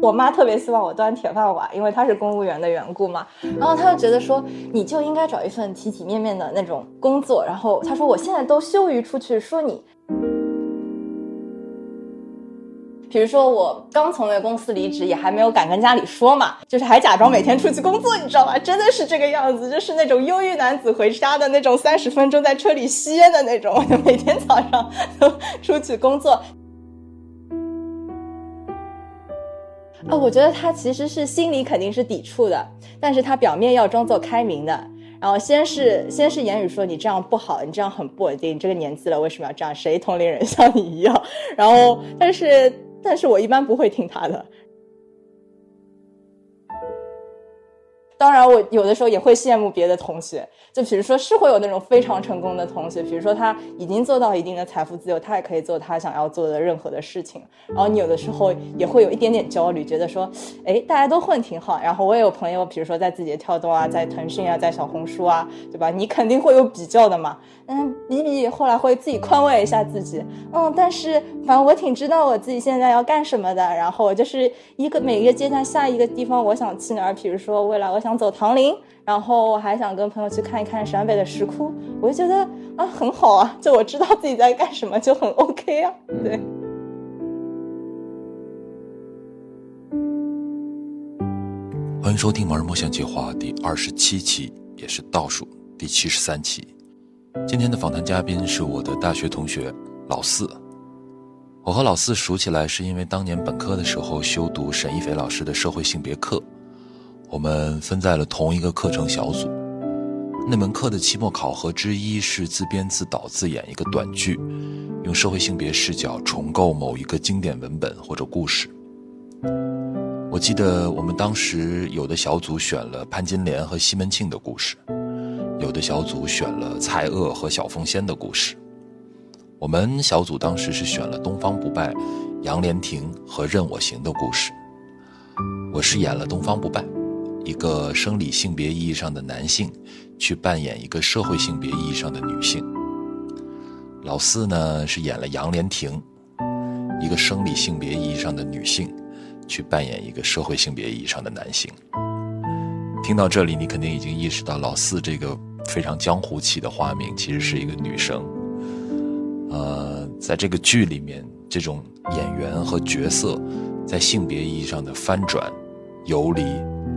我妈特别希望我端铁饭碗，因为她是公务员的缘故嘛。然后她就觉得说，你就应该找一份体体面面的那种工作。然后她说，我现在都羞于出去说你。比如说，我刚从那个公司离职，也还没有敢跟家里说嘛，就是还假装每天出去工作，你知道吗？真的是这个样子，就是那种忧郁男子回家的那种三十分钟在车里吸烟的那种，就每天早上都出去工作。啊，我觉得他其实是心里肯定是抵触的，但是他表面要装作开明的。然后先是先是言语说你这样不好，你这样很不稳定，你这个年纪了为什么要这样？谁同龄人像你一样？然后但是。但是我一般不会听他的。当然，我有的时候也会羡慕别的同学，就比如说是会有那种非常成功的同学，比如说他已经做到一定的财富自由，他也可以做他想要做的任何的事情。然后你有的时候也会有一点点焦虑，觉得说，哎，大家都混挺好。然后我也有朋友，比如说在字节跳动啊，在腾讯啊，在小红书啊，对吧？你肯定会有比较的嘛。嗯，比比后来会自己宽慰一下自己，嗯，但是反正我挺知道我自己现在要干什么的。然后就是一个每个阶段下一个地方，我想去哪儿，比如说未来我想。想走唐林，然后我还想跟朋友去看一看陕北的石窟，我就觉得啊很好啊，就我知道自己在干什么，就很 OK 啊。对。欢迎收听《盲人摸象计划》第二十七期，也是倒数第七十三期。今天的访谈嘉宾是我的大学同学老四。我和老四熟起来是因为当年本科的时候修读沈一斐老师的社会性别课。我们分在了同一个课程小组。那门课的期末考核之一是自编自导自演一个短剧，用社会性别视角重构某一个经典文本或者故事。我记得我们当时有的小组选了潘金莲和西门庆的故事，有的小组选了蔡锷和小凤仙的故事。我们小组当时是选了东方不败、杨莲亭和任我行的故事。我是演了东方不败。一个生理性别意义上的男性，去扮演一个社会性别意义上的女性。老四呢是演了杨莲亭，一个生理性别意义上的女性，去扮演一个社会性别意义上的男性。听到这里，你肯定已经意识到老四这个非常江湖气的花名其实是一个女生。呃，在这个剧里面，这种演员和角色在性别意义上的翻转、游离。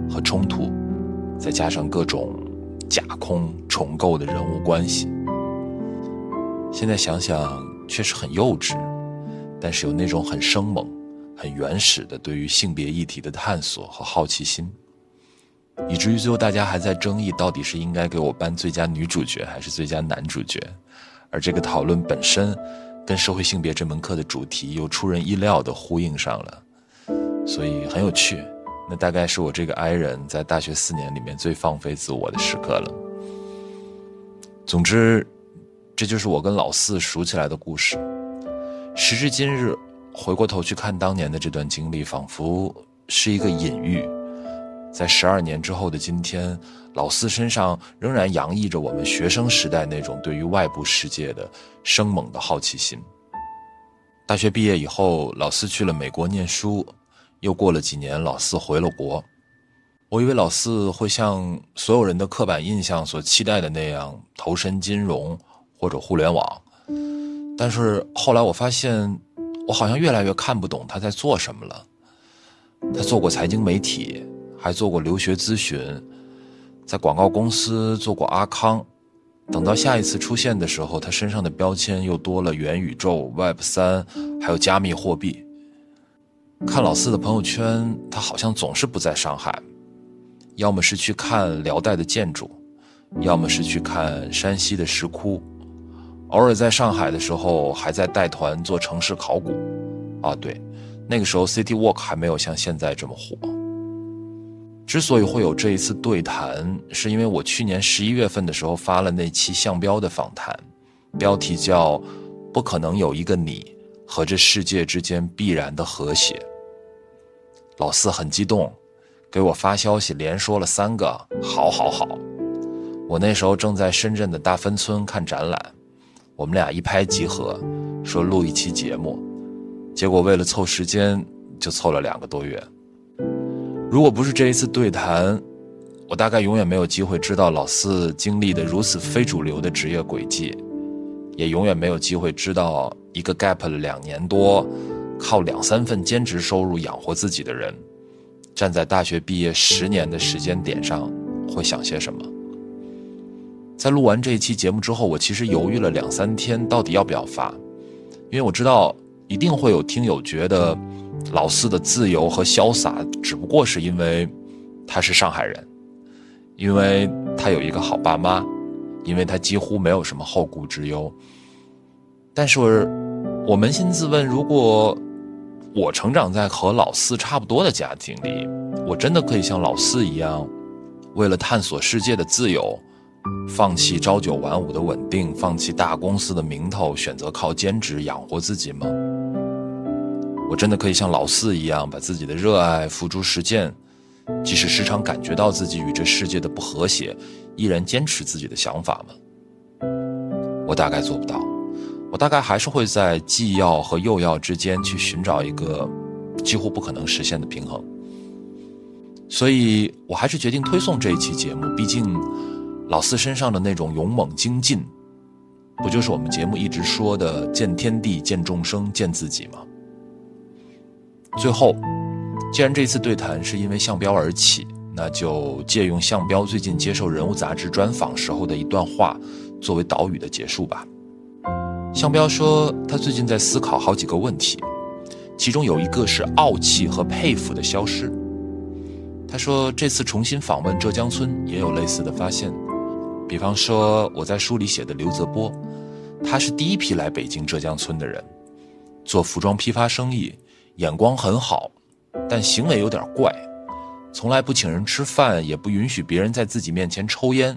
和冲突，再加上各种架空重构的人物关系，现在想想确实很幼稚，但是有那种很生猛、很原始的对于性别议题的探索和好奇心，以至于最后大家还在争议到底是应该给我颁最佳女主角还是最佳男主角，而这个讨论本身跟社会性别这门课的主题又出人意料的呼应上了，所以很有趣。那大概是我这个 I 人在大学四年里面最放飞自我的时刻了。总之，这就是我跟老四熟起来的故事。时至今日，回过头去看当年的这段经历，仿佛是一个隐喻。在十二年之后的今天，老四身上仍然洋溢着我们学生时代那种对于外部世界的生猛的好奇心。大学毕业以后，老四去了美国念书。又过了几年，老四回了国。我以为老四会像所有人的刻板印象所期待的那样投身金融或者互联网，但是后来我发现，我好像越来越看不懂他在做什么了。他做过财经媒体，还做过留学咨询，在广告公司做过阿康。等到下一次出现的时候，他身上的标签又多了元宇宙、Web 三，还有加密货币。看老四的朋友圈，他好像总是不在上海，要么是去看辽代的建筑，要么是去看山西的石窟，偶尔在上海的时候还在带团做城市考古。啊，对，那个时候 City Walk 还没有像现在这么火。之所以会有这一次对谈，是因为我去年十一月份的时候发了那期向标的访谈，标题叫《不可能有一个你和这世界之间必然的和谐》。老四很激动，给我发消息，连说了三个“好，好，好”。我那时候正在深圳的大芬村看展览，我们俩一拍即合，说录一期节目。结果为了凑时间，就凑了两个多月。如果不是这一次对谈，我大概永远没有机会知道老四经历的如此非主流的职业轨迹，也永远没有机会知道一个 gap 了两年多，靠两三份兼职收入养活自己的人，站在大学毕业十年的时间点上会想些什么。在录完这一期节目之后，我其实犹豫了两三天，到底要不要发，因为我知道一定会有听友觉得。老四的自由和潇洒，只不过是因为他是上海人，因为他有一个好爸妈，因为他几乎没有什么后顾之忧。但是，我扪心自问，如果我成长在和老四差不多的家庭里，我真的可以像老四一样，为了探索世界的自由，放弃朝九晚五的稳定，放弃大公司的名头，选择靠兼职养活自己吗？我真的可以像老四一样，把自己的热爱付诸实践，即使时常感觉到自己与这世界的不和谐，依然坚持自己的想法吗？我大概做不到，我大概还是会在既要和又要之间去寻找一个几乎不可能实现的平衡。所以我还是决定推送这一期节目，毕竟老四身上的那种勇猛精进，不就是我们节目一直说的见天地、见众生、见自己吗？最后，既然这次对谈是因为向彪而起，那就借用向彪最近接受《人物》杂志专访时候的一段话作为导语的结束吧。向彪说，他最近在思考好几个问题，其中有一个是傲气和佩服的消失。他说，这次重新访问浙江村也有类似的发现，比方说我在书里写的刘泽波，他是第一批来北京浙江村的人，做服装批发生意。眼光很好，但行为有点怪，从来不请人吃饭，也不允许别人在自己面前抽烟，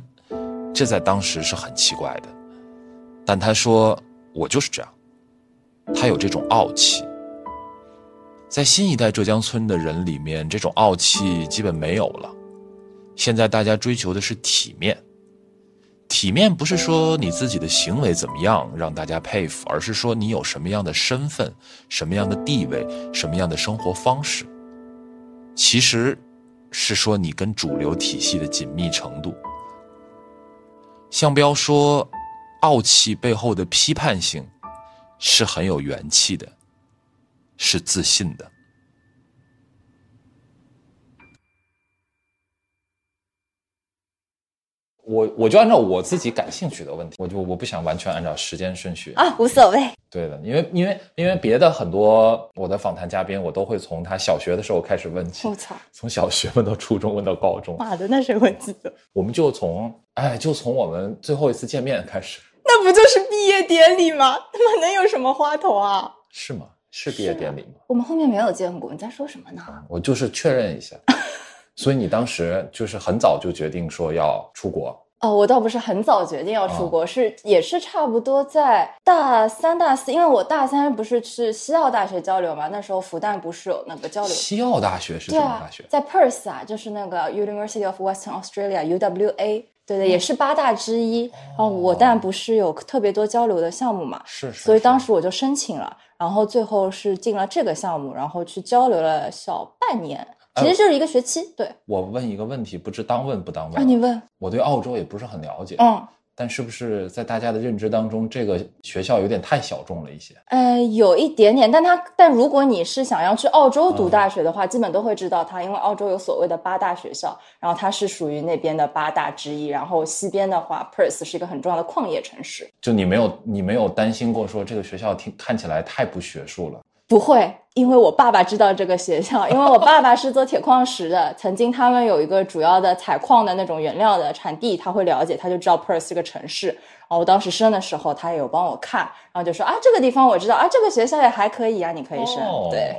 这在当时是很奇怪的。但他说我就是这样，他有这种傲气。在新一代浙江村的人里面，这种傲气基本没有了，现在大家追求的是体面。体面不是说你自己的行为怎么样让大家佩服，而是说你有什么样的身份、什么样的地位、什么样的生活方式。其实，是说你跟主流体系的紧密程度。向彪说，傲气背后的批判性，是很有元气的，是自信的。我我就按照我自己感兴趣的问题，我就我不想完全按照时间顺序啊，无所谓。对的，因为因为因为别的很多我的访谈嘉宾，我都会从他小学的时候开始问起。我操，从小学问到初中，问到高中。妈的，那谁会记得？我们就从哎，就从我们最后一次见面开始。那不就是毕业典礼吗？他妈能有什么花头啊？是吗？是毕业典礼吗？我们后面没有见过，你在说什么呢？我就是确认一下。所以你当时就是很早就决定说要出国哦，我倒不是很早决定要出国，是也是差不多在大三、大四，因为我大三不是去西澳大学交流嘛，那时候复旦不是有那个交流。西澳大学是什么大学？在 Perth 啊，就是那个 University of Western Australia（UWA），对对，也是八大之一。然后我但不是有特别多交流的项目嘛，是，所以当时我就申请了，然后最后是进了这个项目，然后去交流了小半年。其实就是一个学期，对。我问一个问题，不知当问不当问？啊，你问。我对澳洲也不是很了解，嗯。但是不是在大家的认知当中，这个学校有点太小众了一些？呃，有一点点。但它，但如果你是想要去澳洲读大学的话，基本都会知道它，因为澳洲有所谓的八大学校，然后它是属于那边的八大之一。然后西边的话，Perth 是一个很重要的矿业城市。就你没有，你没有担心过说这个学校听看起来太不学术了？不会，因为我爸爸知道这个学校，因为我爸爸是做铁矿石的，曾经他们有一个主要的采矿的那种原料的产地，他会了解，他就知道 Perth 这个城市。然后我当时升的时候，他也有帮我看，然后就说啊，这个地方我知道啊，这个学校也还可以啊，你可以升。对，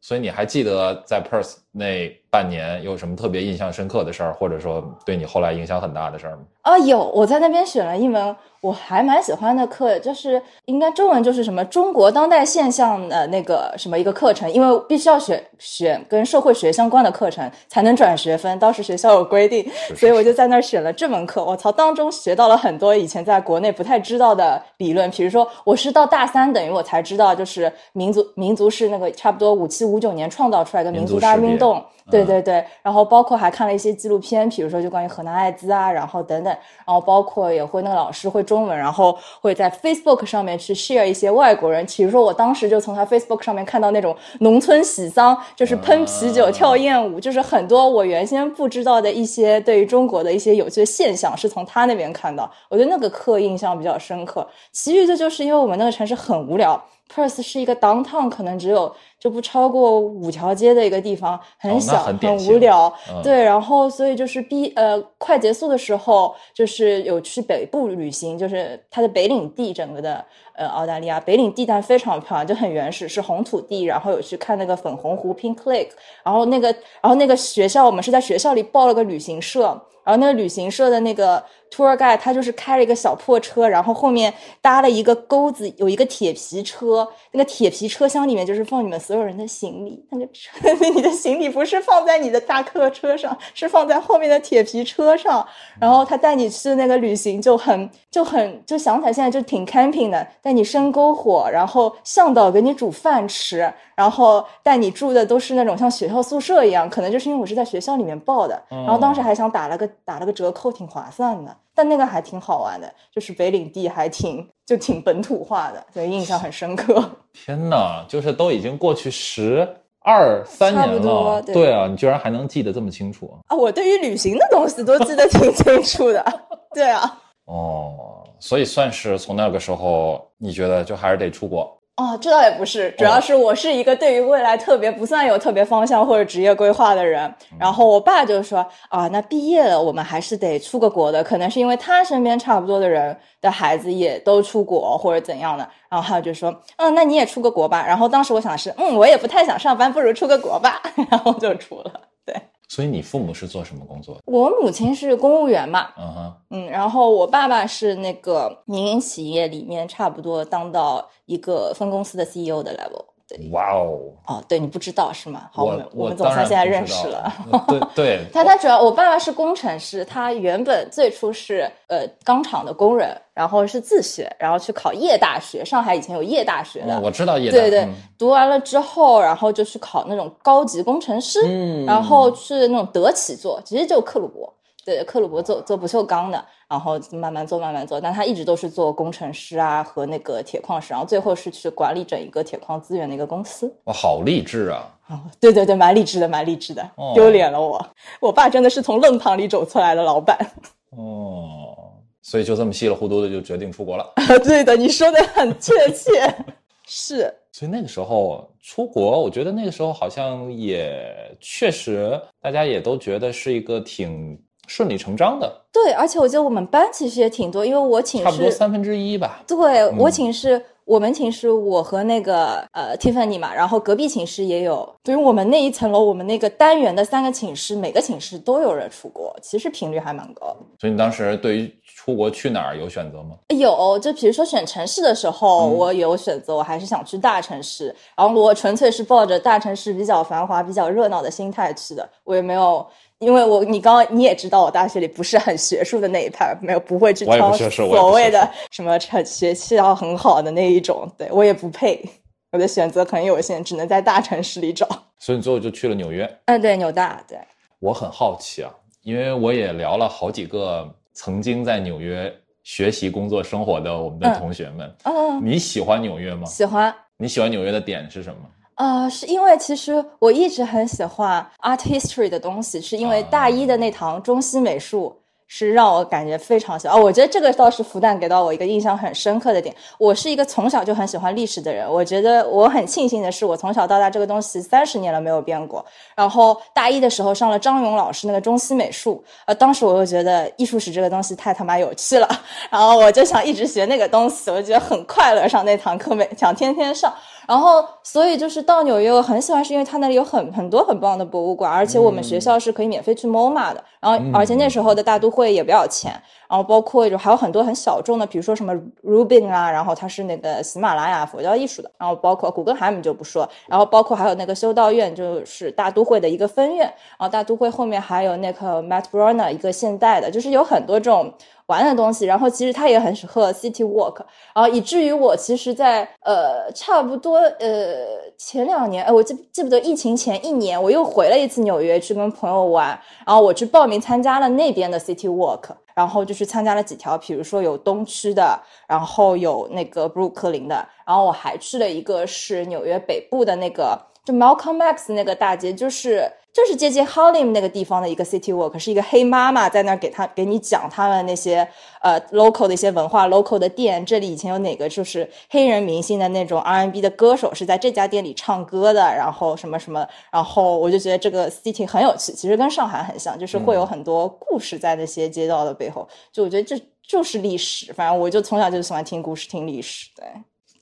所以你还记得在 Perth 那半年有什么特别印象深刻的事儿，或者说对你后来影响很大的事儿吗？啊，有，我在那边选了一门。我还蛮喜欢的课，就是应该中文就是什么中国当代现象的那个什么一个课程，因为必须要选选跟社会学相关的课程才能转学分，当时学校有规定，所以我就在那儿选了这门课。我操，当中学到了很多以前在国内不太知道的理论，比如说我是到大三等于我才知道，就是民族民族是那个差不多五七五九年创造出来的民族大运动，对对对对，然后包括还看了一些纪录片，比如说就关于河南艾滋啊，然后等等，然后包括也会那个老师会中文，然后会在 Facebook 上面去 share 一些外国人，比如说我当时就从他 Facebook 上面看到那种农村喜丧，就是喷啤酒、跳艳舞，就是很多我原先不知道的一些对于中国的一些有趣的现象，是从他那边看到，我觉得那个课印象比较深刻。其余的就是因为我们那个城市很无聊。Perth 是一个 downtown，可能只有就不超过五条街的一个地方，很小，很无聊。对，然后所以就是毕呃快结束的时候，就是有去北部旅行，就是它的北领地，整个的呃澳大利亚北领地带非常漂亮，就很原始，是红土地。然后有去看那个粉红湖 Pink Lake，然后那个然后那个学校，我们是在学校里报了个旅行社。然后那个旅行社的那个 tour guide，他就是开了一个小破车，然后后面搭了一个钩子，有一个铁皮车。那个铁皮车厢里面就是放你们所有人的行李。那个车，你的行李不是放在你的大客车上，是放在后面的铁皮车上。然后他带你去那个旅行，就很就很就想起来现在就挺 camping 的，带你生篝火，然后向导给你煮饭吃。然后带你住的都是那种像学校宿舍一样，可能就是因为我是在学校里面报的，然后当时还想打了个打了个折扣，挺划算的。但那个还挺好玩的，就是北领地还挺就挺本土化的，所以印象很深刻。天哪，就是都已经过去十二三年了，对啊，你居然还能记得这么清楚啊！我对于旅行的东西都记得挺清楚的，对啊。哦，所以算是从那个时候，你觉得就还是得出国。哦，这倒也不是，主要是我是一个对于未来特别不算有特别方向或者职业规划的人。然后我爸就说啊，那毕业了我们还是得出个国的，可能是因为他身边差不多的人的孩子也都出国或者怎样的。然后他就说，嗯，那你也出个国吧。然后当时我想的是，嗯，我也不太想上班，不如出个国吧。然后就出了，对。所以你父母是做什么工作的？我母亲是公务员嘛，嗯哼，嗯，然后我爸爸是那个民营企业里面差不多当到一个分公司的 CEO 的 level。哇哦！哦，对你不知道是吗？好，我们我们总算现在认识了。对对，他他主要我爸爸是工程师，他原本最初是呃钢厂的工人，然后是自学，然后去考夜大学。上海以前有夜大学的，我知道夜大。对对，读完了之后，然后就去考那种高级工程师，嗯，然后去那种德企做，其实就克虏伯。对，克虏伯做做不锈钢的，然后慢慢做，慢慢做，但他一直都是做工程师啊和那个铁矿石，然后最后是去管理整一个铁矿资源的一个公司。哇，好励志啊！哦，对对对，蛮励志的，蛮励志的。丢脸了我，我爸真的是从愣堂里走出来的老板。哦，所以就这么稀里糊涂的就决定出国了。对的，你说的很确切。是。所以那个时候出国，我觉得那个时候好像也确实，大家也都觉得是一个挺。顺理成章的，对，而且我觉得我们班其实也挺多，因为我寝室差不多三分之一吧。对我寝室，我们寝室我和那个呃 Tiffany 嘛，然后隔壁寝室也有。对于我们那一层楼，我们那个单元的三个寝室，每个寝室都有人出国，其实频率还蛮高。所以你当时对于出国去哪儿有选择吗？有，就比如说选城市的时候，我有选择，我还是想去大城市。然后我纯粹是抱着大城市比较繁华、比较热闹的心态去的，我也没有。因为我你刚刚你也知道，我大学里不是很学术的那一派，没有不会去挑所谓的什么成学习要很好的那一种，对我也不配，我的选择很有限，只能在大城市里找。所以你最后就去了纽约。嗯，对，纽大。对，我很好奇啊，因为我也聊了好几个曾经在纽约学习、工作、生活的我们的同学们。嗯，你喜欢纽约吗？喜欢。你喜欢纽约的点是什么？呃，是因为其实我一直很喜欢 art history 的东西，是因为大一的那堂中西美术是让我感觉非常喜欢。哦，我觉得这个倒是复旦给到我一个印象很深刻的点。我是一个从小就很喜欢历史的人，我觉得我很庆幸的是，我从小到大这个东西三十年了没有变过。然后大一的时候上了张勇老师那个中西美术，呃，当时我又觉得艺术史这个东西太他妈有趣了，然后我就想一直学那个东西，我觉得很快乐，上那堂课每想天天上。然后，所以就是到纽约，我很喜欢，是因为它那里有很很多很棒的博物馆，而且我们学校是可以免费去 MoMA 的。然后，而且那时候的大都会也不要钱。然后，包括就还有很多很小众的，比如说什么 Rubin 啊，然后它是那个喜马拉雅佛教艺术的。然后，包括古根海姆就不说。然后，包括还有那个修道院，就是大都会的一个分院。然后，大都会后面还有那个 Matt Brunner 一个现代的，就是有很多这种。玩的东西，然后其实它也很适合 city walk，然后以至于我其实在呃差不多呃前两年，哎，我记记不得疫情前一年，我又回了一次纽约去跟朋友玩，然后我去报名参加了那边的 city walk，然后就去参加了几条，比如说有东区的，然后有那个布鲁克林的，然后我还去了一个是纽约北部的那个，就 Malcolm X 那个大街，就是。就是接近 Harlem 那个地方的一个 City Walk，是一个黑妈妈在那儿给他给你讲他们那些呃 local 的一些文化，local 的店，这里以前有哪个就是黑人明星的那种 R&B 的歌手是在这家店里唱歌的，然后什么什么，然后我就觉得这个 city 很有趣，其实跟上海很像，就是会有很多故事在那些街道的背后，就我觉得这就是历史，反正我就从小就喜欢听故事、听历史，对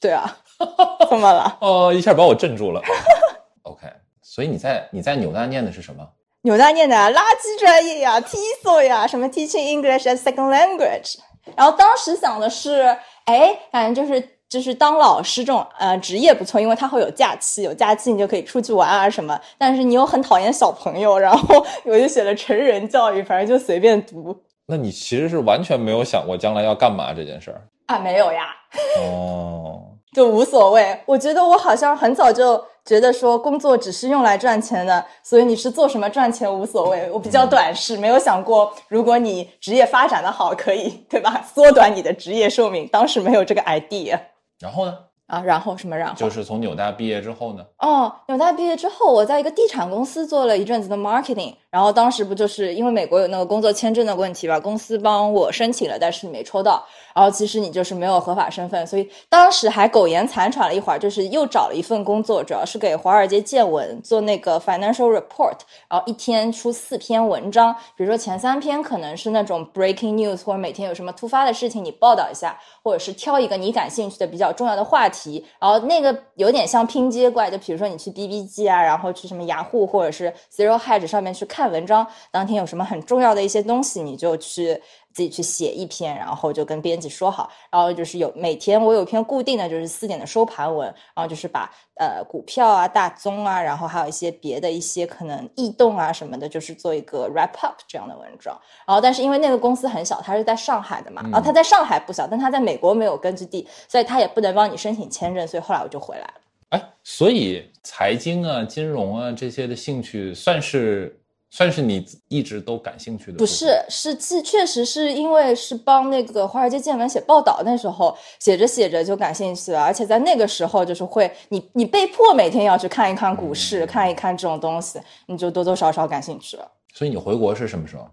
对啊，怎么了？哦，一下把我镇住了。OK。所以你在你在纽大念的是什么？纽大念的垃圾专业呀，TESOL 呀，什么 Teaching English as Second Language。然后当时想的是，哎，反正就是就是当老师这种呃职业不错，因为它会有假期，有假期你就可以出去玩啊什么。但是你又很讨厌小朋友，然后 我就写了成人教育，反正就随便读。那你其实是完全没有想过将来要干嘛这件事儿啊？没有呀。哦。就无所谓，我觉得我好像很早就觉得说工作只是用来赚钱的，所以你是做什么赚钱无所谓。我比较短视，没有想过如果你职业发展的好，可以对吧？缩短你的职业寿命。当时没有这个 idea。然后呢？啊，然后什么？然后就是从纽大毕业之后呢？哦，纽大毕业之后，我在一个地产公司做了一阵子的 marketing。然后当时不就是因为美国有那个工作签证的问题吧，公司帮我申请了，但是没抽到。然后其实你就是没有合法身份，所以当时还苟延残喘了一会儿，就是又找了一份工作，主要是给《华尔街见闻》做那个 financial report，然后一天出四篇文章，比如说前三篇可能是那种 breaking news，或者每天有什么突发的事情你报道一下，或者是挑一个你感兴趣的比较重要的话题，然后那个有点像拼接怪，就比如说你去 BBG 啊，然后去什么雅虎或者是 Zero Hedge 上面去看文章，当天有什么很重要的一些东西，你就去。自己去写一篇，然后就跟编辑说好，然后就是有每天我有一篇固定的就是四点的收盘文，然后就是把呃股票啊、大宗啊，然后还有一些别的一些可能异动啊什么的，就是做一个 wrap up 这样的文章。然后但是因为那个公司很小，它是在上海的嘛，然后它在上海不小，但它在美国没有根据地，所以它也不能帮你申请签证，所以后来我就回来了。哎，所以财经啊、金融啊这些的兴趣算是。算是你一直都感兴趣的？不是，是确确实是因为是帮那个《华尔街见闻》写报道，那时候写着写着就感兴趣了，而且在那个时候就是会，你你被迫每天要去看一看股市，看一看这种东西，你就多多少少感兴趣了。所以你回国是什么时候？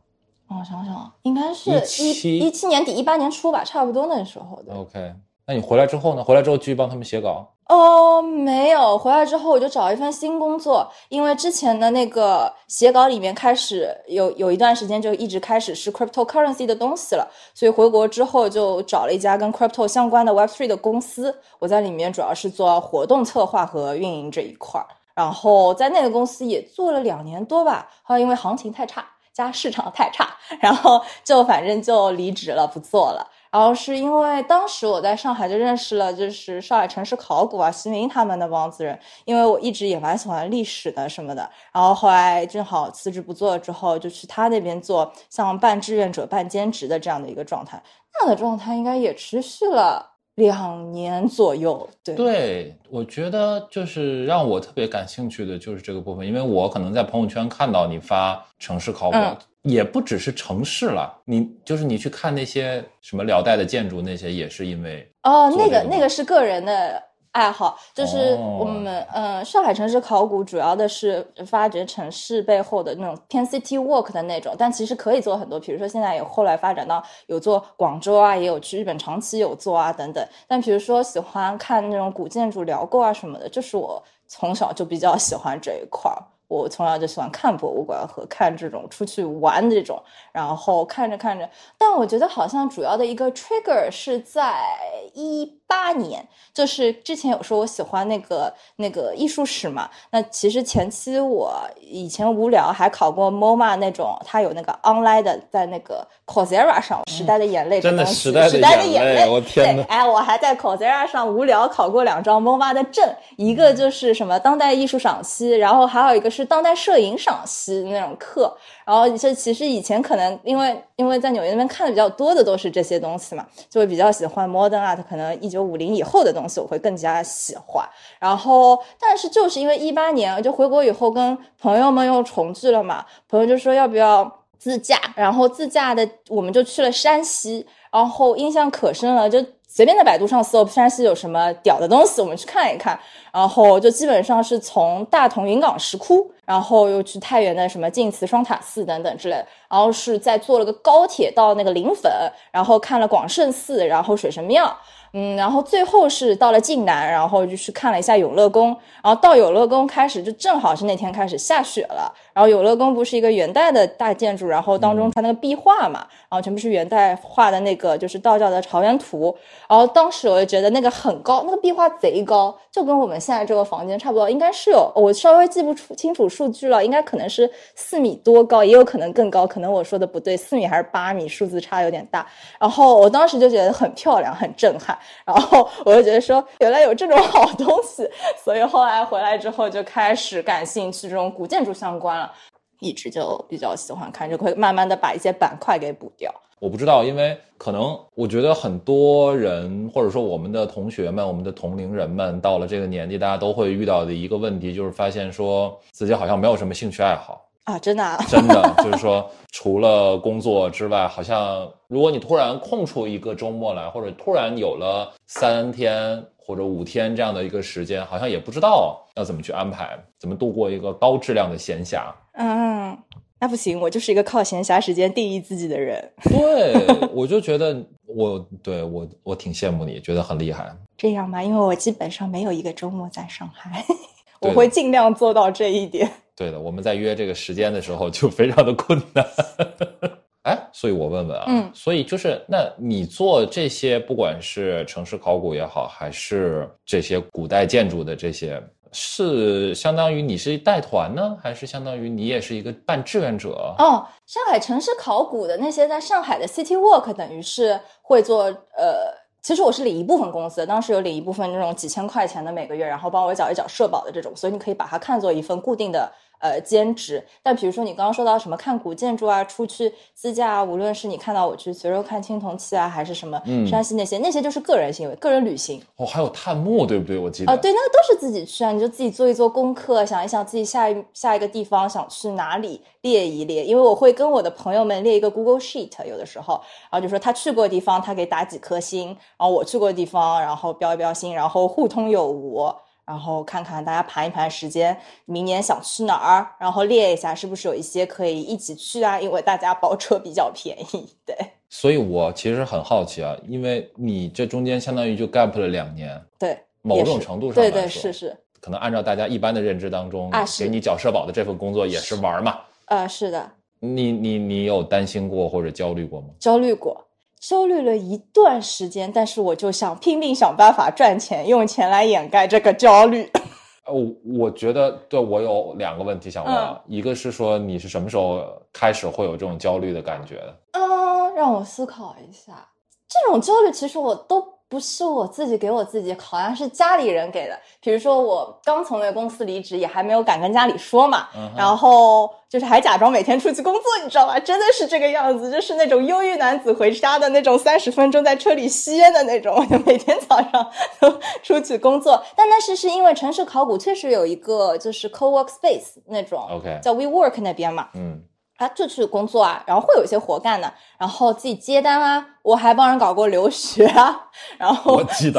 我想想，应该是一一七年底一八年初吧，差不多那时候的。OK，那你回来之后呢？回来之后继续帮他们写稿。哦，没有，回来之后我就找一份新工作，因为之前的那个写稿里面开始有有一段时间就一直开始是 cryptocurrency 的东西了，所以回国之后就找了一家跟 crypto 相关的 Web3 的公司，我在里面主要是做活动策划和运营这一块儿，然后在那个公司也做了两年多吧，后来因为行情太差加市场太差，然后就反正就离职了，不做了。然后是因为当时我在上海就认识了，就是上海城市考古啊，徐明他们那帮子人。因为我一直也蛮喜欢历史的什么的。然后后来正好辞职不做了之后，就去他那边做像半志愿者半兼职的这样的一个状态。那样的状态应该也持续了两年左右。对，对我觉得就是让我特别感兴趣的就是这个部分，因为我可能在朋友圈看到你发城市考古。也不只是城市了，你就是你去看那些什么辽代的建筑，那些也是因为哦，那个那个是个人的爱好，就是我们嗯，上海城市考古主要的是发掘城市背后的那种偏 city walk 的那种，但其实可以做很多，比如说现在有后来发展到有做广州啊，也有去日本长期有做啊等等。但比如说喜欢看那种古建筑辽构啊什么的，就是我从小就比较喜欢这一块儿。我从小就喜欢看博物馆和看这种出去玩这种，然后看着看着，但我觉得好像主要的一个 trigger 是在一八年，就是之前有说我喜欢那个那个艺术史嘛。那其实前期我以前无聊还考过 MoMA 那种，它有那个 online 的，在那个 Coursera 上，《时代的眼泪》真的时代的眼泪，我天呐。哎，我还在 Coursera 上无聊考过两张 MoMA 的证，一个就是什么当代艺术赏析，然后还有一个是当代摄影赏析那种课。然后这其实以前可能因为因为在纽约那边看的比较多的都是这些东西嘛，就会比较喜欢 modern art，可能一九五零以后的东西我会更加喜欢。然后但是就是因为一八年就回国以后跟朋友们又重聚了嘛，朋友就说要不要自驾，然后自驾的我们就去了山西，然后印象可深了，就随便在百度上搜山西有什么屌的东西，我们去看一看。然后就基本上是从大同云冈石窟，然后又去太原的什么晋祠双塔寺等等之类的，然后是再坐了个高铁到那个临汾，然后看了广胜寺，然后水神庙。嗯，然后最后是到了晋南，然后就去看了一下永乐宫，然后到永乐宫开始就正好是那天开始下雪了，然后永乐宫不是一个元代的大建筑，然后当中它那个壁画嘛，然后全部是元代画的那个就是道教的朝元图，然后当时我就觉得那个很高，那个壁画贼高，就跟我们现在这个房间差不多，应该是有我稍微记不出清楚数据了，应该可能是四米多高，也有可能更高，可能我说的不对，四米还是八米，数字差有点大，然后我当时就觉得很漂亮，很震撼。然后我就觉得说，原来有这种好东西，所以后来回来之后就开始感兴趣这种古建筑相关了，一直就比较喜欢看，就会慢慢的把一些板块给补掉。我不知道，因为可能我觉得很多人或者说我们的同学们、我们的同龄人们到了这个年纪，大家都会遇到的一个问题，就是发现说自己好像没有什么兴趣爱好。啊，真的，啊 真的，就是说，除了工作之外，好像如果你突然空出一个周末来，或者突然有了三天或者五天这样的一个时间，好像也不知道要怎么去安排，怎么度过一个高质量的闲暇。嗯，那不行，我就是一个靠闲暇时间定义自己的人。对，我就觉得我对我我挺羡慕你，觉得很厉害。这样吧，因为我基本上没有一个周末在上海，我会尽量做到这一点。对的，我们在约这个时间的时候就非常的困难。哎，所以我问问啊，嗯，所以就是那你做这些，不管是城市考古也好，还是这些古代建筑的这些，是相当于你是带团呢，还是相当于你也是一个半志愿者？哦，上海城市考古的那些在上海的 City Walk，等于是会做呃。其实我是领一部分工资，当时有领一部分那种几千块钱的每个月，然后帮我缴一缴社保的这种，所以你可以把它看作一份固定的。呃，兼职。但比如说你刚刚说到什么看古建筑啊，出去自驾啊，无论是你看到我去随手看青铜器啊，还是什么山西那些，那些就是个人行为，个人旅行。哦，还有探墓，对不对？我记得。啊，对，那个都是自己去啊，你就自己做一做功课，想一想自己下一下一个地方想去哪里，列一列。因为我会跟我的朋友们列一个 Google Sheet，有的时候，然后就说他去过的地方，他给打几颗星，然后我去过的地方，然后标一标星，然后互通有无。然后看看大家盘一盘时间，明年想去哪儿，然后列一下是不是有一些可以一起去啊？因为大家包车比较便宜，对。所以我其实很好奇啊，因为你这中间相当于就 gap 了两年，对，某种程度上对对是是，可能按照大家一般的认知当中啊，给你缴社保的这份工作也是玩嘛，啊是的。你你你有担心过或者焦虑过吗？焦虑过。焦虑了一段时间，但是我就想拼命想办法赚钱，用钱来掩盖这个焦虑。我我觉得，对我有两个问题想问，一个是说你是什么时候开始会有这种焦虑的感觉的？嗯，让我思考一下，这种焦虑其实我都。不是我自己给我自己，好像是家里人给的。比如说我刚从那个公司离职，也还没有敢跟家里说嘛，然后就是还假装每天出去工作，你知道吧？真的是这个样子，就是那种忧郁男子回家的那种三十分钟在车里吸烟的那种，就每天早上都出去工作。但那是是因为城市考古确实有一个就是 co work space 那种，OK，叫 we work 那边嘛，嗯。他就去工作啊，然后会有一些活干的，然后自己接单啊，我还帮人搞过留学啊，然后就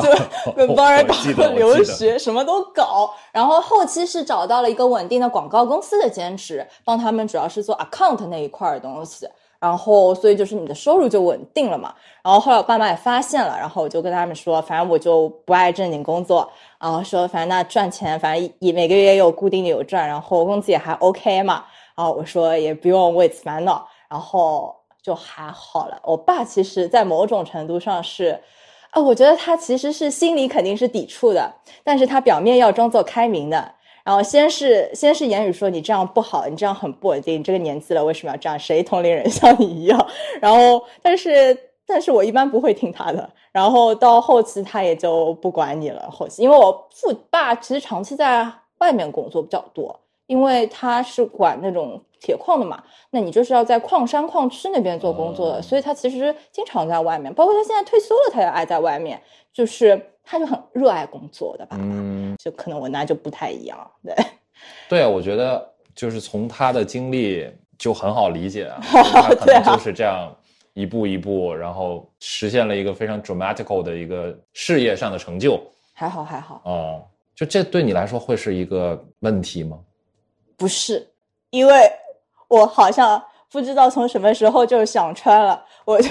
帮人搞过留学，什么都搞。然后后期是找到了一个稳定的广告公司的兼职，帮他们主要是做 account 那一块的东西。然后所以就是你的收入就稳定了嘛。然后后来我爸妈也发现了，然后我就跟他们说，反正我就不爱正经工作，然后说反正那赚钱，反正也每个月也有固定的有赚，然后工资也还 OK 嘛。啊，我说也不用为此烦恼，然后就还好了。我爸其实，在某种程度上是，啊，我觉得他其实是心里肯定是抵触的，但是他表面要装作开明的。然后先是先是言语说你这样不好，你这样很不稳定，这个年纪了为什么要这样？谁同龄人 像你一样？然后但是但是我一般不会听他的。然后到后期他也就不管你了。后期因为我父爸其实长期在外面工作比较多，因为他是管那种铁矿的嘛，那你就是要在矿山矿区那边做工作的，所以他其实经常在外面。包括他现在退休了，他也爱在外面，就是。他就很热爱工作的吧，嗯，就可能我那就不太一样，对，对啊，我觉得就是从他的经历就很好理解啊，他可能就是这样一步一步，然后实现了一个非常 dramatical 的一个事业上的成就，还好还好，哦，就这对你来说会是一个问题吗？不是，因为我好像。不知道从什么时候就想穿了，我就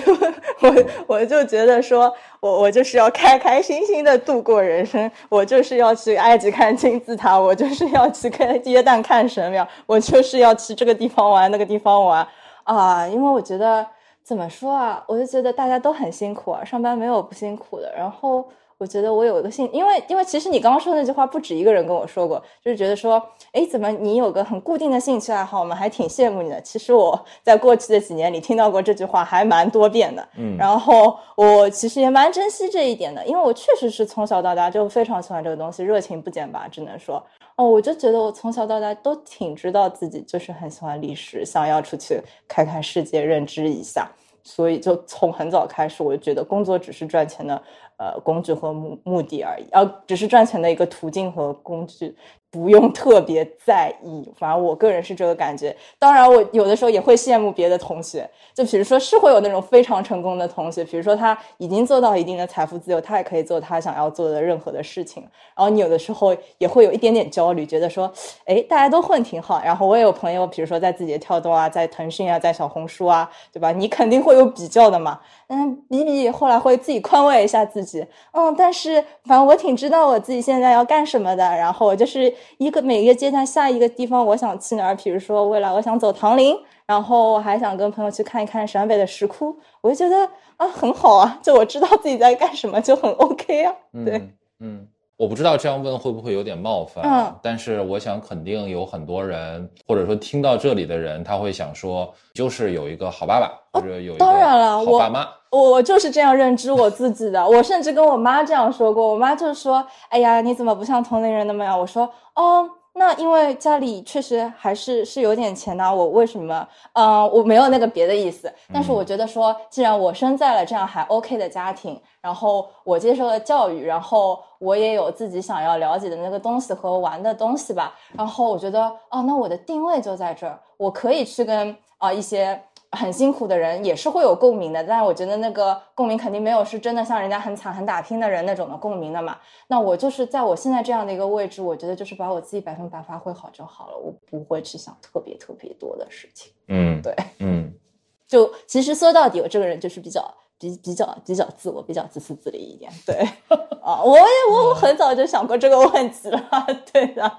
我我就觉得说，我我就是要开开心心的度过人生，我就是要去埃及看金字塔，我就是要去看耶诞看神庙，我就是要去这个地方玩那个地方玩啊！因为我觉得怎么说啊，我就觉得大家都很辛苦啊，上班没有不辛苦的，然后。我觉得我有一个兴，因为因为其实你刚刚说的那句话不止一个人跟我说过，就是觉得说，哎，怎么你有个很固定的兴趣爱好，我们还挺羡慕你的。其实我在过去的几年里听到过这句话还蛮多遍的，嗯，然后我其实也蛮珍惜这一点的，因为我确实是从小到大就非常喜欢这个东西，热情不减吧，只能说，哦，我就觉得我从小到大都挺知道自己就是很喜欢历史，想要出去看看世界，认知一下。所以就从很早开始，我就觉得工作只是赚钱的呃工具和目目的而已，而只是赚钱的一个途径和工具。不用特别在意，反正我个人是这个感觉。当然，我有的时候也会羡慕别的同学，就比如说是会有那种非常成功的同学，比如说他已经做到一定的财富自由，他也可以做他想要做的任何的事情。然后你有的时候也会有一点点焦虑，觉得说，哎，大家都混挺好。然后我也有朋友，比如说在字节跳动啊，在腾讯啊，在小红书啊，对吧？你肯定会有比较的嘛。嗯，比比后来会自己宽慰一下自己，嗯，但是反正我挺知道我自己现在要干什么的。然后我就是一个每个阶段下一个地方我想去哪儿，比如说未来我想走唐陵，然后我还想跟朋友去看一看陕北的石窟，我就觉得啊很好啊，就我知道自己在干什么就很 OK 啊。对，嗯。我不知道这样问会不会有点冒犯，嗯，但是我想肯定有很多人，或者说听到这里的人，他会想说，就是有一个好爸爸，或者有一个好爸妈，我我就是这样认知我自己的，我甚至跟我妈这样说过，我妈就说，哎呀，你怎么不像同龄人那么样？我说，哦。那因为家里确实还是是有点钱的，我为什么？嗯，我没有那个别的意思，但是我觉得说，既然我生在了这样还 OK 的家庭，然后我接受了教育，然后我也有自己想要了解的那个东西和玩的东西吧，然后我觉得，哦，那我的定位就在这儿，我可以去跟啊一些。很辛苦的人也是会有共鸣的，但是我觉得那个共鸣肯定没有是真的像人家很惨很打拼的人那种的共鸣的嘛。那我就是在我现在这样的一个位置，我觉得就是把我自己百分百发挥好就好了，我不会去想特别特别多的事情。嗯，对，嗯，就其实说到底，我这个人就是比较比比较比较自我，比较自私自利一点。对，啊，我也我很早就想过这个问题了。对的，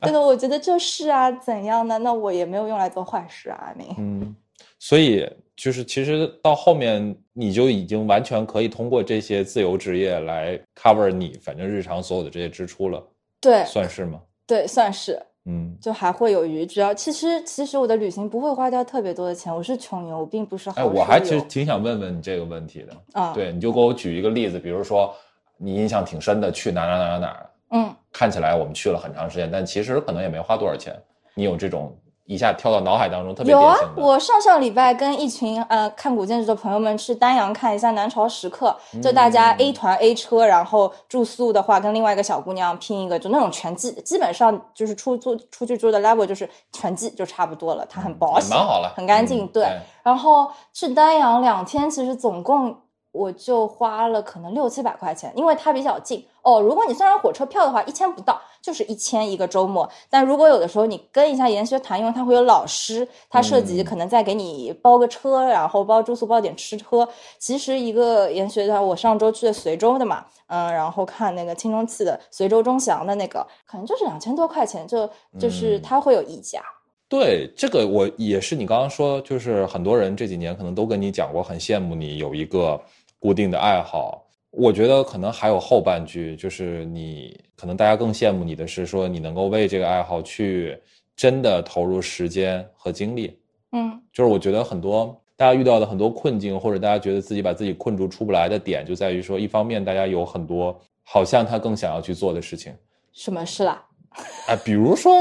对的，我觉得就是啊，怎样呢？那我也没有用来做坏事啊，阿明。嗯。所以就是，其实到后面你就已经完全可以通过这些自由职业来 cover 你反正日常所有的这些支出了。对，算是吗？对，算是。嗯，就还会有余。只要其实其实我的旅行不会花掉特别多的钱，我是穷游，我并不是。哎，我还其实挺想问问你这个问题的。啊，对，你就给我举一个例子，比如说你印象挺深的，去哪哪哪哪哪。嗯，看起来我们去了很长时间，但其实可能也没花多少钱。你有这种？一下跳到脑海当中，特别有啊！我上上礼拜跟一群呃看古建筑的朋友们去丹阳看一下南朝石刻，就大家 A 团 A 车，然后住宿的话跟另外一个小姑娘拼一个，就那种全季，基本上就是出租出去住的 level 就是全季就差不多了，它很保险，蛮好了，很干净。对，然后去丹阳两天，其实总共。我就花了可能六七百块钱，因为它比较近哦。如果你算上火车票的话，一千不到，就是一千一个周末。但如果有的时候你跟一下研学团，因为他会有老师，他涉及可能再给你包个车，然后包住宿，包点吃喝。其实一个研学团，我上周去的随州的嘛，嗯，然后看那个青中器的随州钟祥的那个，可能就是两千多块钱，就就是他会有溢价。对，这个我也是你刚刚说，就是很多人这几年可能都跟你讲过，很羡慕你有一个。固定的爱好，我觉得可能还有后半句，就是你可能大家更羡慕你的是说你能够为这个爱好去真的投入时间和精力。嗯就是我觉得很多大家遇到的很多困境，或者大家觉得自己把自己困住出不来的点，就在于说，一方面大家有很多好像他更想要去做的事情，什么事啦？啊，比如说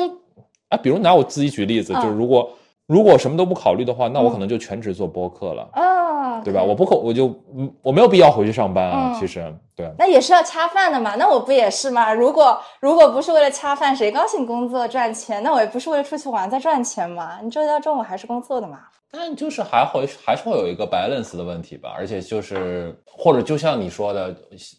啊，比如拿我自己举例子，嗯就是如果如果什么都不考虑的话，那我可能就全职做播客了，啊，对吧？我不可我就嗯我没有必要回去上班啊，嗯其实对。那也是要恰饭的嘛，那我不也是吗？如果如果不是为了恰饭，谁高兴工作赚钱？那我也不是为了出去玩再赚钱嘛。你周一到周五还是工作的嘛。但就是还会还是会有一个 balance 的问题吧，而且就是或者就像你说的，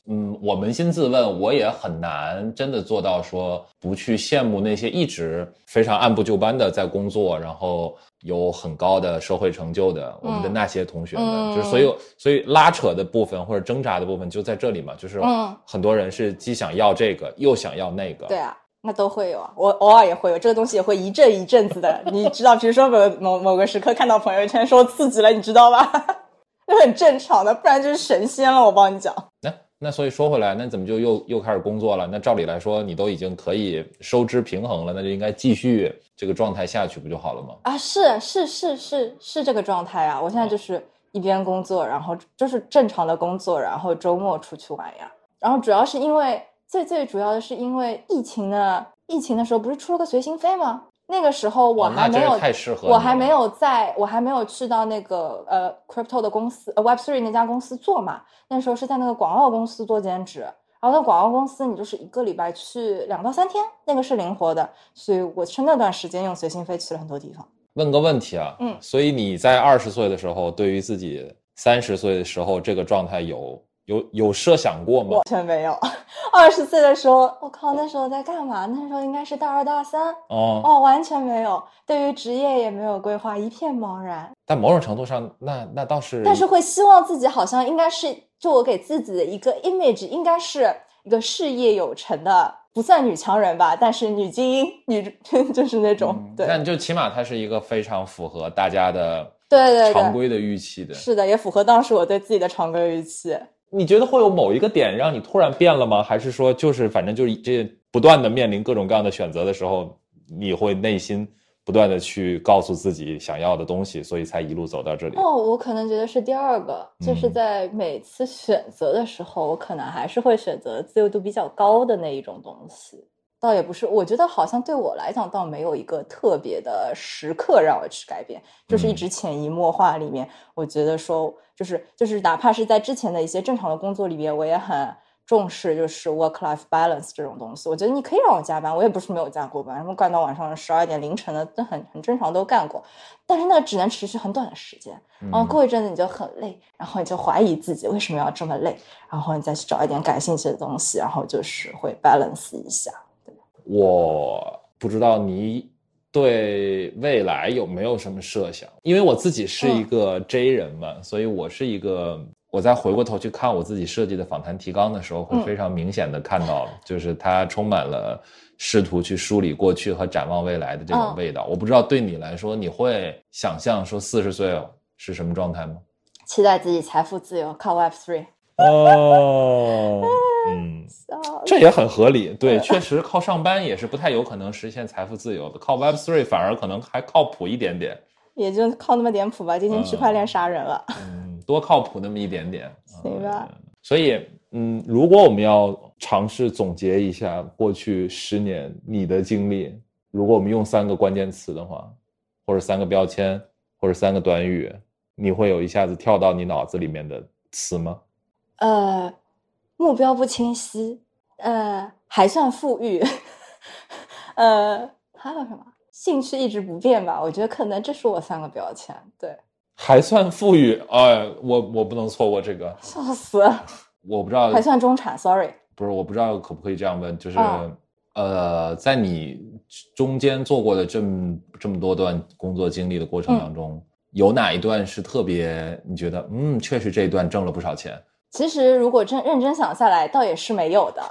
嗯，我扪心自问，我也很难真的做到说不去羡慕那些一直非常按部就班的在工作，然后有很高的社会成就的我们的那些同学们，嗯就是所以所以拉扯的部分或者挣扎的部分就在这里嘛，就是嗯很多人是既想要这个又想要那个，对啊，那都会有啊，我偶尔也会有，这个东西也会一阵一阵子的。你知道，比如说某某某个时刻看到朋友圈说刺激了，你知道吧？那很正常的，不然就是神仙了。我帮你讲，那那所以说回来，那怎么就又又开始工作了？那照理来说，你都已经可以收支平衡了，那就应该继续这个状态下去，不就好了吗？啊，是是是是是这个状态啊！我现在就是一边工作，然后就是正常的工作，然后周末出去玩呀。然后主要是因为最最主要的是因为疫情的疫情的时候，不是出了个随心飞吗？那个时候我还没有，太适合我还没有在，我还没有去到那个呃 crypto 的公司，呃 Web Three 那家公司做嘛。那时候是在那个广告公司做兼职，然后那广告公司你就是一个礼拜去两到三天，那个是灵活的，所以我是那段时间用随心飞去了很多地方。问个问题啊，嗯所以你在二十岁的时候，对于自己三十岁的时候这个状态有有有设想过吗完？全没有。二十岁的时候，我靠，那时候在干嘛？那时候应该是大二大三，哦，哦，完全没有，对于职业也没有规划，一片茫然。但某种程度上，那那倒是，但是会希望自己好像应该是，就我给自己的一个 image，应该是一个事业有成的，不算女强人吧，但是女精英，女 就是那种，对但就起码她是一个非常符合大家的对对对，常规的预期的。是的，也符合当时我对自己的常规预期。你觉得会有某一个点让你突然变了吗？还是说就是反正就是这不断的面临各种各样的选择的时候，你会内心不断的去告诉自己想要的东西，所以才一路走到这里？哦，我可能觉得是第二个，就是嗯在每次选择的时候，我可能还是会选择自由度比较高的那一种东西。倒也不是，我觉得好像对我来讲，倒没有一个特别的时刻让我去改变，就是一嗯直潜移默化里面，我觉得说，就是就是哪怕是在之前的一些正常的工作里边，我也很重视就是 work life balance 这种东西。我觉得你可以让我加班，我也不是没有加过班，什么干到晚上十二点凌晨的，都很很正常，都干过。但是那个只能持续很短的时间，然后过一阵子你就很累，然后你就怀疑自己为什么要这么累，然后你再去找一点感兴趣的东西，然后就是会 balance 一下。我不知道你对未来有没有什么设想，因为我自己是一个 J 人嘛，所以我是一个。我再回过头去看我自己设计的访谈提纲的时候，会嗯非常明显的看到，就是它充满了试图去梳理过去和展望未来的这种嗯味道。我不知道对你来说，你会想象说四十岁是什么状态吗？期待自己财富自由，靠 Web Three。哦，嗯，这也很合理。对，确实靠上班也是不太有可能实现财富自由的，靠 Web Three 反而可能还靠谱一点点。也就靠那么点谱吧，今天区块链杀人了。嗯，多靠谱那么一点点。行吧嗯所以，嗯，如果我们要尝试总结一下过去十年你的经历，如果我们用三个关键词的话，或者三个标签，或者三个短语，你会有一下子跳到你脑子里面的词吗？呃，目标不清晰，呃，还算富裕，呃，还有什么？兴趣一直不变吧，我觉得可能这是我三个标签。对，还算富裕，哎，我我不能错过这个，笑死，我不知道还算中产，sorry。不是，我不知道可不可以这样问，就是、啊呃，在你中间做过的这么这么多段工作经历的过程当中，有哪一段是特别你觉得嗯，确实这一段挣了不少钱？其实如果真认真想下来，倒也是没有的，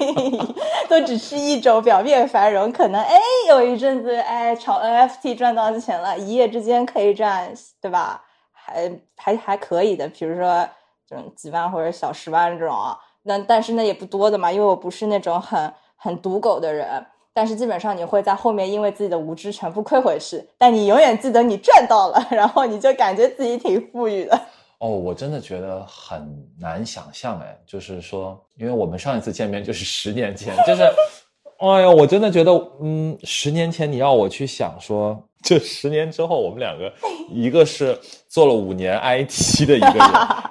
都只是一种表面繁荣。可能哎，有一阵子哎炒 NFT 赚到钱了，一夜之间可以赚，对吧？还还还可以的。比如说，这种几万或者小十万这种啊，那但是那也不多的嘛，因为我不是那种很很赌狗的人。但是基本上你会在后面因为自己的无知全部亏回去，但你永远记得你赚到了，然后你就感觉自己挺富裕的。哦，我真的觉得很难想象哎，就是说，因为我们上一次见面就是 十年前，就是，哎呀，我真的觉得，嗯，十年前你要我去想说，就十年之后我们两个，一个是做了五年 IT 的一个人，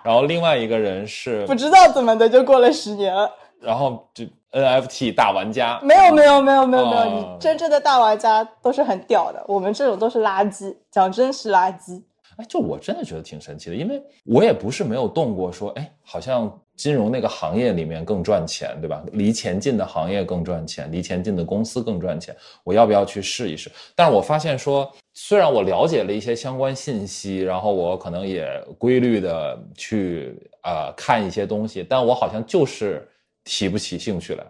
然后另外一个人是不知道怎么的就过了十年了，然后就。NFT 大玩家没有没有没有没有没有，你真正的大玩家都是很屌的，我们这种都是垃圾，讲真是垃圾。哎，就我真的觉得挺神奇的，因为我也不是没有动过，说哎，好像金融那个行业里面更赚钱，对吧？离钱近的行业更赚钱，离钱近的公司更赚钱，我要不要去试一试？但是我发现说，虽然我了解了一些相关信息，然后我可能也规律的去呃看一些东西，但我好像就是。提不起兴趣来，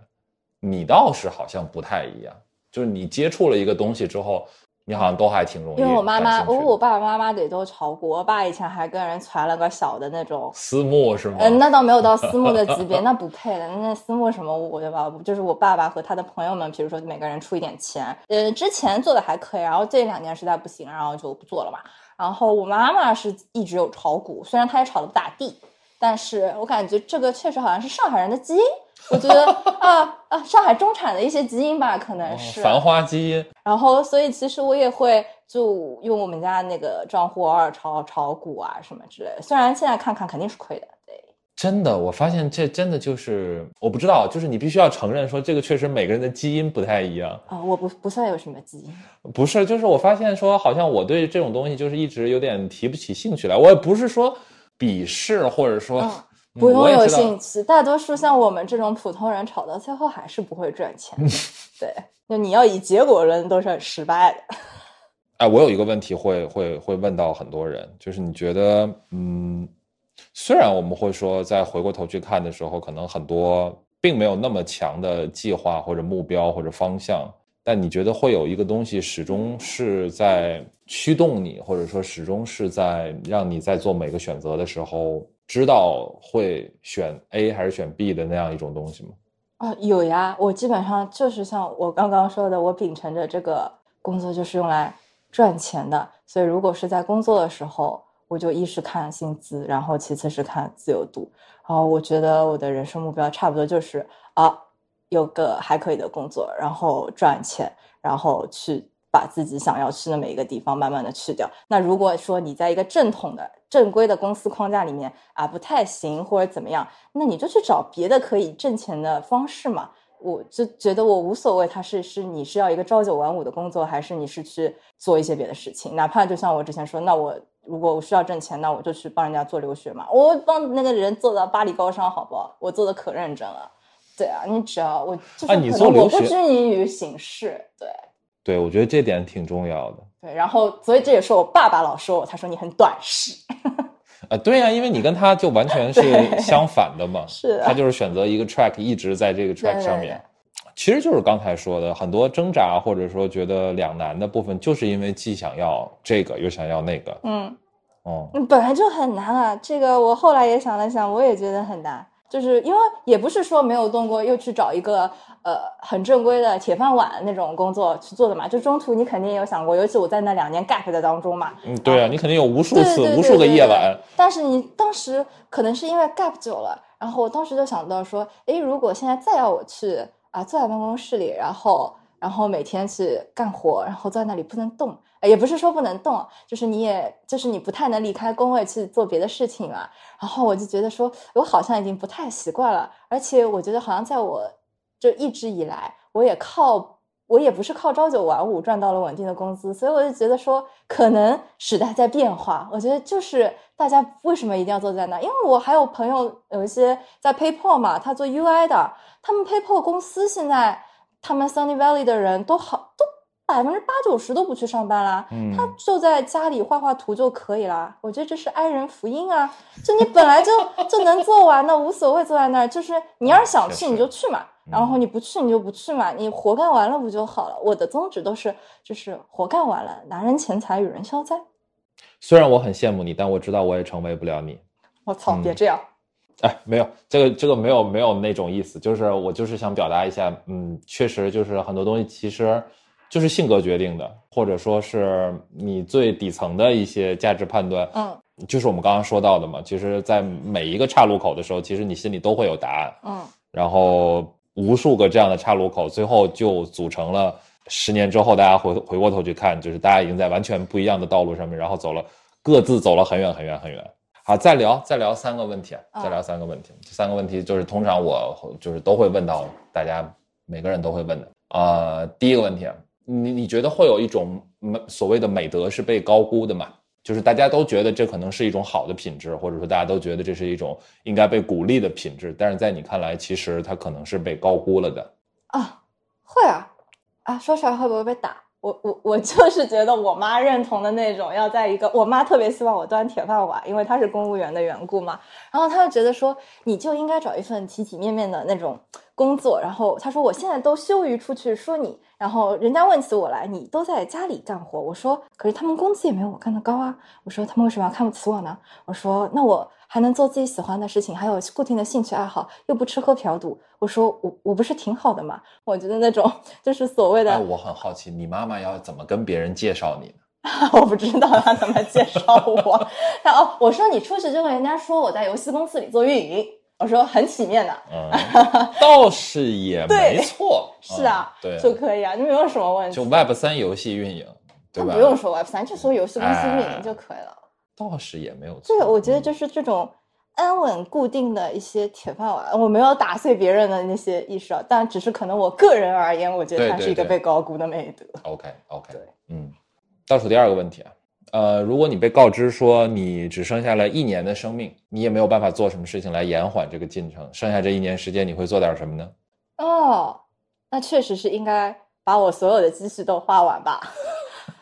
你倒是好像不太一样，就是你接触了一个东西之后，你好像都还挺容易。因为我妈妈，我我爸爸妈妈得都炒股，我爸以前还跟人传了个小的那种私募，是吗？嗯，那倒没有到私募的级别，那不配的。那私募什么，我就吧？就是我爸爸和他的朋友们，比如说每个人出一点钱，呃，之前做的还可以，然后这两年实在不行，然后就不做了嘛。然后我妈妈是一直有炒股，虽然她也炒的不咋地，但是我感觉这个确实好像是上海人的基因。我觉得啊啊，上海中产的一些基因吧，可能是繁花基因。然后，所以其实我也会就用我们家那个账户偶尔炒炒股啊什么之类的。虽然现在看看肯定是亏的，对。真的，我发现这真的就是我不知道，就是你必须要承认说这个确实每个人的基因不太一样啊。我不不算有什么基因，不是，就是我发现说好像我对这种东西就是一直有点提不起兴趣来。我也不是说鄙视或者说。不用有兴趣，大多数像我们这种普通人炒到最后还是不会赚钱。对，就你要以结果论都是很失败的。哎，我有一个问题会会会问到很多人，就是你觉得，嗯，虽然我们会说在回过头去看的时候，可能很多并没有那么强的计划或者目标或者方向，但你觉得会有一个东西始终是在驱动你，或者说始终是在让你在做每个选择的时候。知道会选 A 还是选 B 的那样一种东西吗？啊，有呀，我基本上就是像我刚刚说的，我秉承着这个工作就是用来赚钱的，所以如果是在工作的时候，我就一是看薪资，然后其次是看自由度。然后我觉得我的人生目标差不多就是啊，有个还可以的工作，然后赚钱，然后去。把自己想要去的每一个地方慢慢的去掉。那如果说你在一个正统的、正规的公司框架里面啊不太行或者怎么样，那你就去找别的可以挣钱的方式嘛。我就觉得我无所谓，他是是你是要一个朝九晚五的工作，还是你是去做一些别的事情。哪怕就像我之前说，那我如果我需要挣钱，那我就去帮人家做留学嘛。我帮那个人做到巴黎高商，好不好？我做的可认真了。对啊，你只要我就是我不拘泥于形式，对。对，我觉得这点挺重要的。对，然后所以这也是我爸爸老说我，他说你很短视。啊，对呀，因为你跟他就完全是相反的嘛。是。他就是选择一个 track，一直在这个 track 上面。其实就是刚才说的很多挣扎，或者说觉得两难的部分，就是因为既想要这个，又想要那个。嗯。哦。本来就很难啊，这个我后来也想了想，我也觉得很难。就是因为也不是说没有动过，又去找一个呃很正规的铁饭碗那种工作去做的嘛。就中途你肯定有想过，尤其我在那两年 gap 的当中嘛。嗯，对啊，你肯定有无数次、无数个夜晚。但是你当时可能是因为 gap 久了，然后我当时就想到说，哎，如果现在再要我去啊坐在办公室里，然后然后每天去干活，然后坐在那里不能动。也不是说不能动，就是你也就是你不太能离开工位去做别的事情了。然后我就觉得说，我好像已经不太习惯了，而且我觉得好像在我就一直以来，我也靠我也不是靠朝九晚五赚到了稳定的工资，所以我就觉得说，可能时代在变化。我觉得就是大家为什么一定要坐在那？因为我还有朋友有一些在 PayPal 嘛，他做 UI 的，他们 PayPal 公司现在他们 Sunny Valley 的人都好都。百分之八九十都不去上班啦，他就在家里画画图就可以啦。我觉得这是爱人福音啊！就你本来就就能做完，的无所谓，坐在那儿就是你要是想去你就去嘛，然后你不去你就不去嘛，你活干完了不就好了？我的宗旨都是就是活干完了，拿人钱财与人消灾。虽然我很羡慕你，但我知道我也成为不了你。我操，别这样！哎，没有这个这个没有没有那种意思，就是我就是想表达一下，嗯，确实就是很多东西其实就是性格决定的，或者说是你最底层的一些价值判断，嗯就是我们刚刚说到的嘛。其实，在每一个岔路口的时候，其实你心里都会有答案，嗯然后无数个这样的岔路口，最后就组成了十年之后，大家回回过头去看，就是大家已经在完全不一样的道路上面，然后走了各自走了很远很远很远。好，再聊再聊三个问题，啊，再聊三个问题。这三个问题就是通常我就是都会问到大家每个人都会问的。呃，第一个问题，你你觉得会有一种所谓的美德是被高估的吗？就是大家都觉得这可能是一种好的品质，或者说大家都觉得这是一种应该被鼓励的品质，但是在你看来，其实它可能是被高估了的。啊，会啊啊，说出来会不会被打？我我我就是觉得我妈认同的那种，要在一个我妈特别希望我端铁饭碗，因为她是公务员的缘故嘛。然后她就觉得说，你就应该找一份体体面面的那种工作。然后他说，我现在都羞于出去说你，然后人家问起我来，你都在家里干活。我说，可是他们工资也没有我干的高啊。我说，他们为什么要看不起我呢？我说，那我还能做自己喜欢的事情，还有固定的兴趣爱好，又不吃喝嫖赌。我说，我我不是挺好的吗？我觉得那种就是所谓的。哎，我很好奇，你妈妈要怎么跟别人介绍你呢？我不知道她怎么介绍我。她哦，我说你出去就跟人家说我在游戏公司里做运营，我说很体面的。嗯，倒是也没错。是啊，对，就可以啊，就没有什么问题。就 Web 三游戏运营，对吧？不用说 Web 三，就说游戏公司运营就可以了。倒是也没有错。对，我觉得就是这种。安稳固定的一些铁饭碗，我没有打碎别人的那些意识啊，但只是可能我个人而言，我觉得它是一个被高估的美德。OK OK，对，嗯，倒数第二个问题啊，呃，如果你被告知说你只剩下了一年的生命，你也没有办法做什么事情来延缓这个进程，剩下这一年时间你会做点什么呢？哦，那确实是应该把我所有的积蓄都花完吧。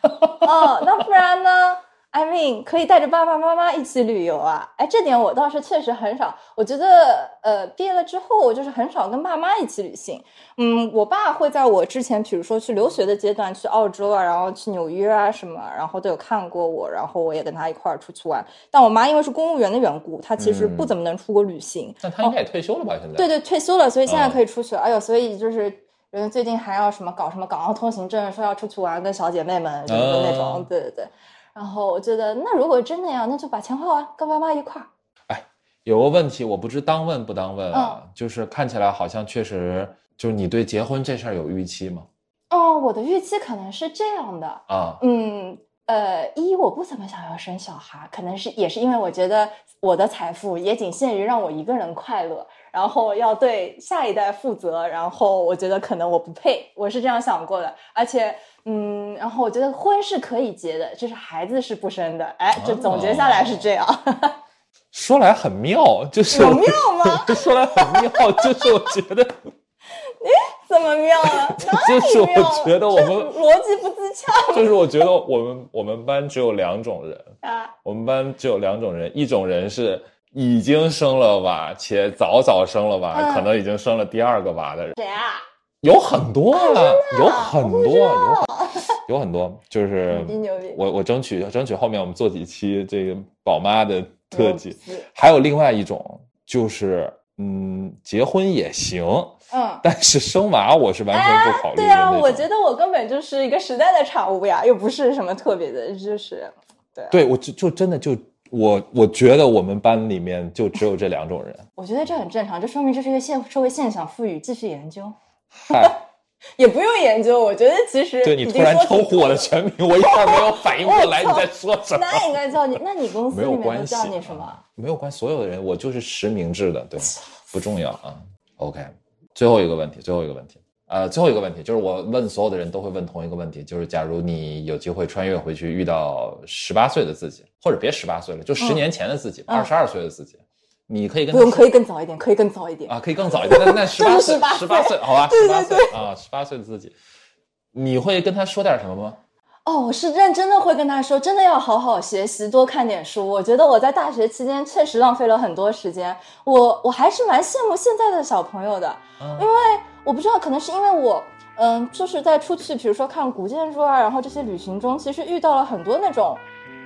哦，那不然呢？I mean，可以带着爸爸妈妈一起旅游啊！哎，这点我倒是确实很少。我觉得，呃，毕业了之后，我就是很少跟爸妈一起旅行。嗯，我爸会在我之前，比如说去留学的阶段，去澳洲啊，然后去纽约啊什么，然后都有看过我，然后我也跟他一块儿出去玩。但我妈因为是公务员的缘故，她其实不怎么能出国旅行。那她应该也退休了吧？现在？对对，退休了，所以现在可以出去了。哎呦，所以就是。人最近还要什么搞什么港澳通行证，说要出去玩，跟小姐妹们就是那种，嗯对对对。然后我觉得，那如果真那样，那就把钱花完，跟爸妈一块儿。哎，有个问题，我不知当问不当问啊，就是看起来好像确实，就是你对结婚这事儿有预期吗？哦，我的预期可能是这样的啊，嗯，呃，一我不怎么想要生小孩，可能是也是因为我觉得我的财富也仅限于让我一个人快乐。然后要对下一代负责，然后我觉得可能我不配，我是这样想过的。而且，嗯，然后我觉得婚是可以结的，就是孩子是不生的。哎，就总结下来是这样。哦、说来很妙，就是有妙吗？说来很妙，就是我觉得，哎，怎么妙了？就是我觉得我们逻辑不自洽。就是我觉得我们我们班只有两种人啊，我们班只有两种人，一种人是。已经生了娃，且早早生了娃，嗯、可能已经生了第二个娃的人，谁啊？有很多啊，有很多，有有很多，就是！我我争取争取后面我们做几期这个宝妈的特辑。还有另外一种，就是嗯，结婚也行，嗯，但是生娃我是完全不考虑的、哎。对啊，我觉得我根本就是一个时代的产物呀，又不是什么特别的，就是对、啊。对，我就就真的就。我我觉得我们班里面就只有这两种人。我觉得这很正常，这说明这是一个现社会现象，赋予继续研究。嗨，也不用研究，我觉得其实对你突然称呼我的全名，我一下没有反应过来你在说什么。那应该叫你，那你公司没有关系叫你什么？没有关系，所有的人我就是实名制的，对，不重要啊。OK，最后一个问题，最后一个问题。呃，最后一个问题就是我问所有的人都会问同一个问题，就是假如你有机会穿越回去遇到十八岁的自己，或者别十八岁了，就十年前的自己，二十二岁的自己，你可以跟不用，可以更早一点，可以更早一点啊，可以更早一点。那那十八岁，18十八岁，好吧，十八岁啊，十八岁的自己，你会跟他说点什么吗？哦，我是认真的会跟他说，真的要好好学习，多看点书。我觉得我在大学期间确实浪费了很多时间，我我还是蛮羡慕现在的小朋友的，嗯因为我不知道，可能是因为我。嗯，就是在出去，比如说看古建筑啊，然后这些旅行中，其实遇到了很多那种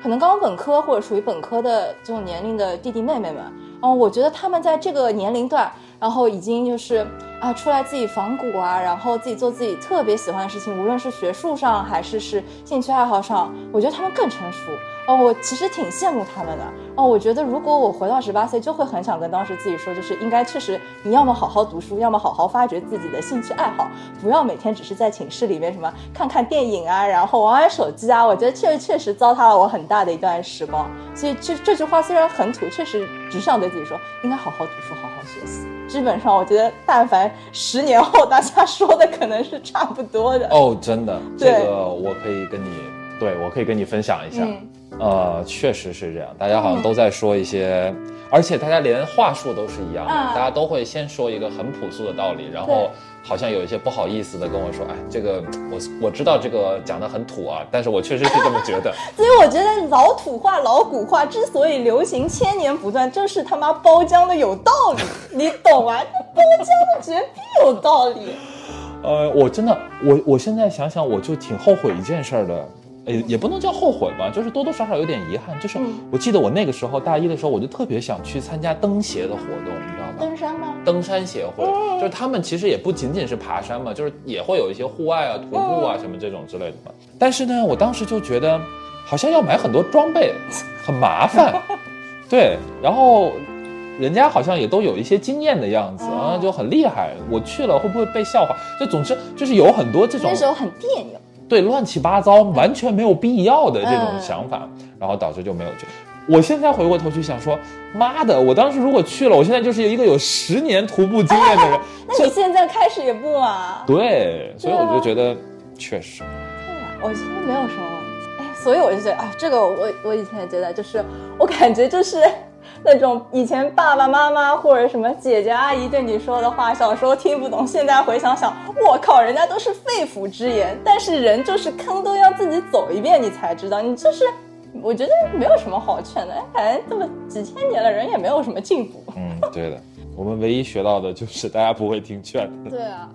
可能刚刚本科或者属于本科的这种年龄的弟弟妹妹们，哦，我觉得他们在这个年龄段，然后已经就是啊出来自己仿古啊，然后自己做自己特别喜欢的事情，无论是学术上还是是兴趣爱好上，我觉得他们更成熟。哦，我其实挺羡慕他们的。哦，我觉得如果我回到十八岁，就会很想跟当时自己说，就是应该确实你要么好好读书，要么好好发掘自己的兴趣爱好，不要每天只是在寝室里面什么看看电影啊，然后玩玩手机啊。我觉得确实确实糟蹋了我很大的一段时光。所以这这句话虽然很土，确实只想对自己说，应该好好读书，好好学习。基本上，我觉得但凡十年后大家说的可能是差不多的。哦，真的，这个我可以跟你，对我可以跟你分享一下。嗯呃，确实是这样，大家好像都在说一些，而且大家连话术都是一样的，啊大家都会先说一个很朴素的道理，然后好像有一些不好意思的跟我说，哎，这个我我知道这个讲的很土啊，但是我确实是这么觉得。所以我觉得老土话、老古话之所以流行千年不断，就是他妈包浆的有道理，你懂啊？这包浆的绝逼有道理。呃，我真的，我我现在想想，我就挺后悔一件事儿的，呃，也不能叫后悔吧，就是多多少少有点遗憾。就是嗯我记得我那个时候大一的时候，我就特别想去参加登协的活动，你知道吗？登山吗？登山协会，就是他们其实也不仅仅是爬山嘛，就是也会有一些户外啊、徒步啊什么这种之类的嘛。但是呢，我当时就觉得好像要买很多装备，很麻烦，对，然后。人家好像也都有一些经验的样子啊，就很厉害。我去了会不会被笑话？就总之就是有很多这种那时候很别扭。对乱七八糟、完全没有必要的这种嗯想法，然后导致就没有去。我现在回过头去想说，妈的，我当时如果去了，我现在就是一个有十年徒步经验的人。那你现在开始也不晚。对，所以我就觉得确实，对啊，我其实没有什么，哎，所以我就觉得啊，这个我我以前也觉得，就是我感觉就是那种以前爸爸妈妈或者什么姐姐阿姨对你说的话，小时候听不懂，现在回想想，我靠，人家都是肺腑之言，但是人就是坑都要自己走一遍，你才知道，你就是。我觉得没有什么好劝的，哎，反正这么几千年了，人也没有什么进步。嗯，对的。我们唯一学到的就是大家不会听劝的。对啊，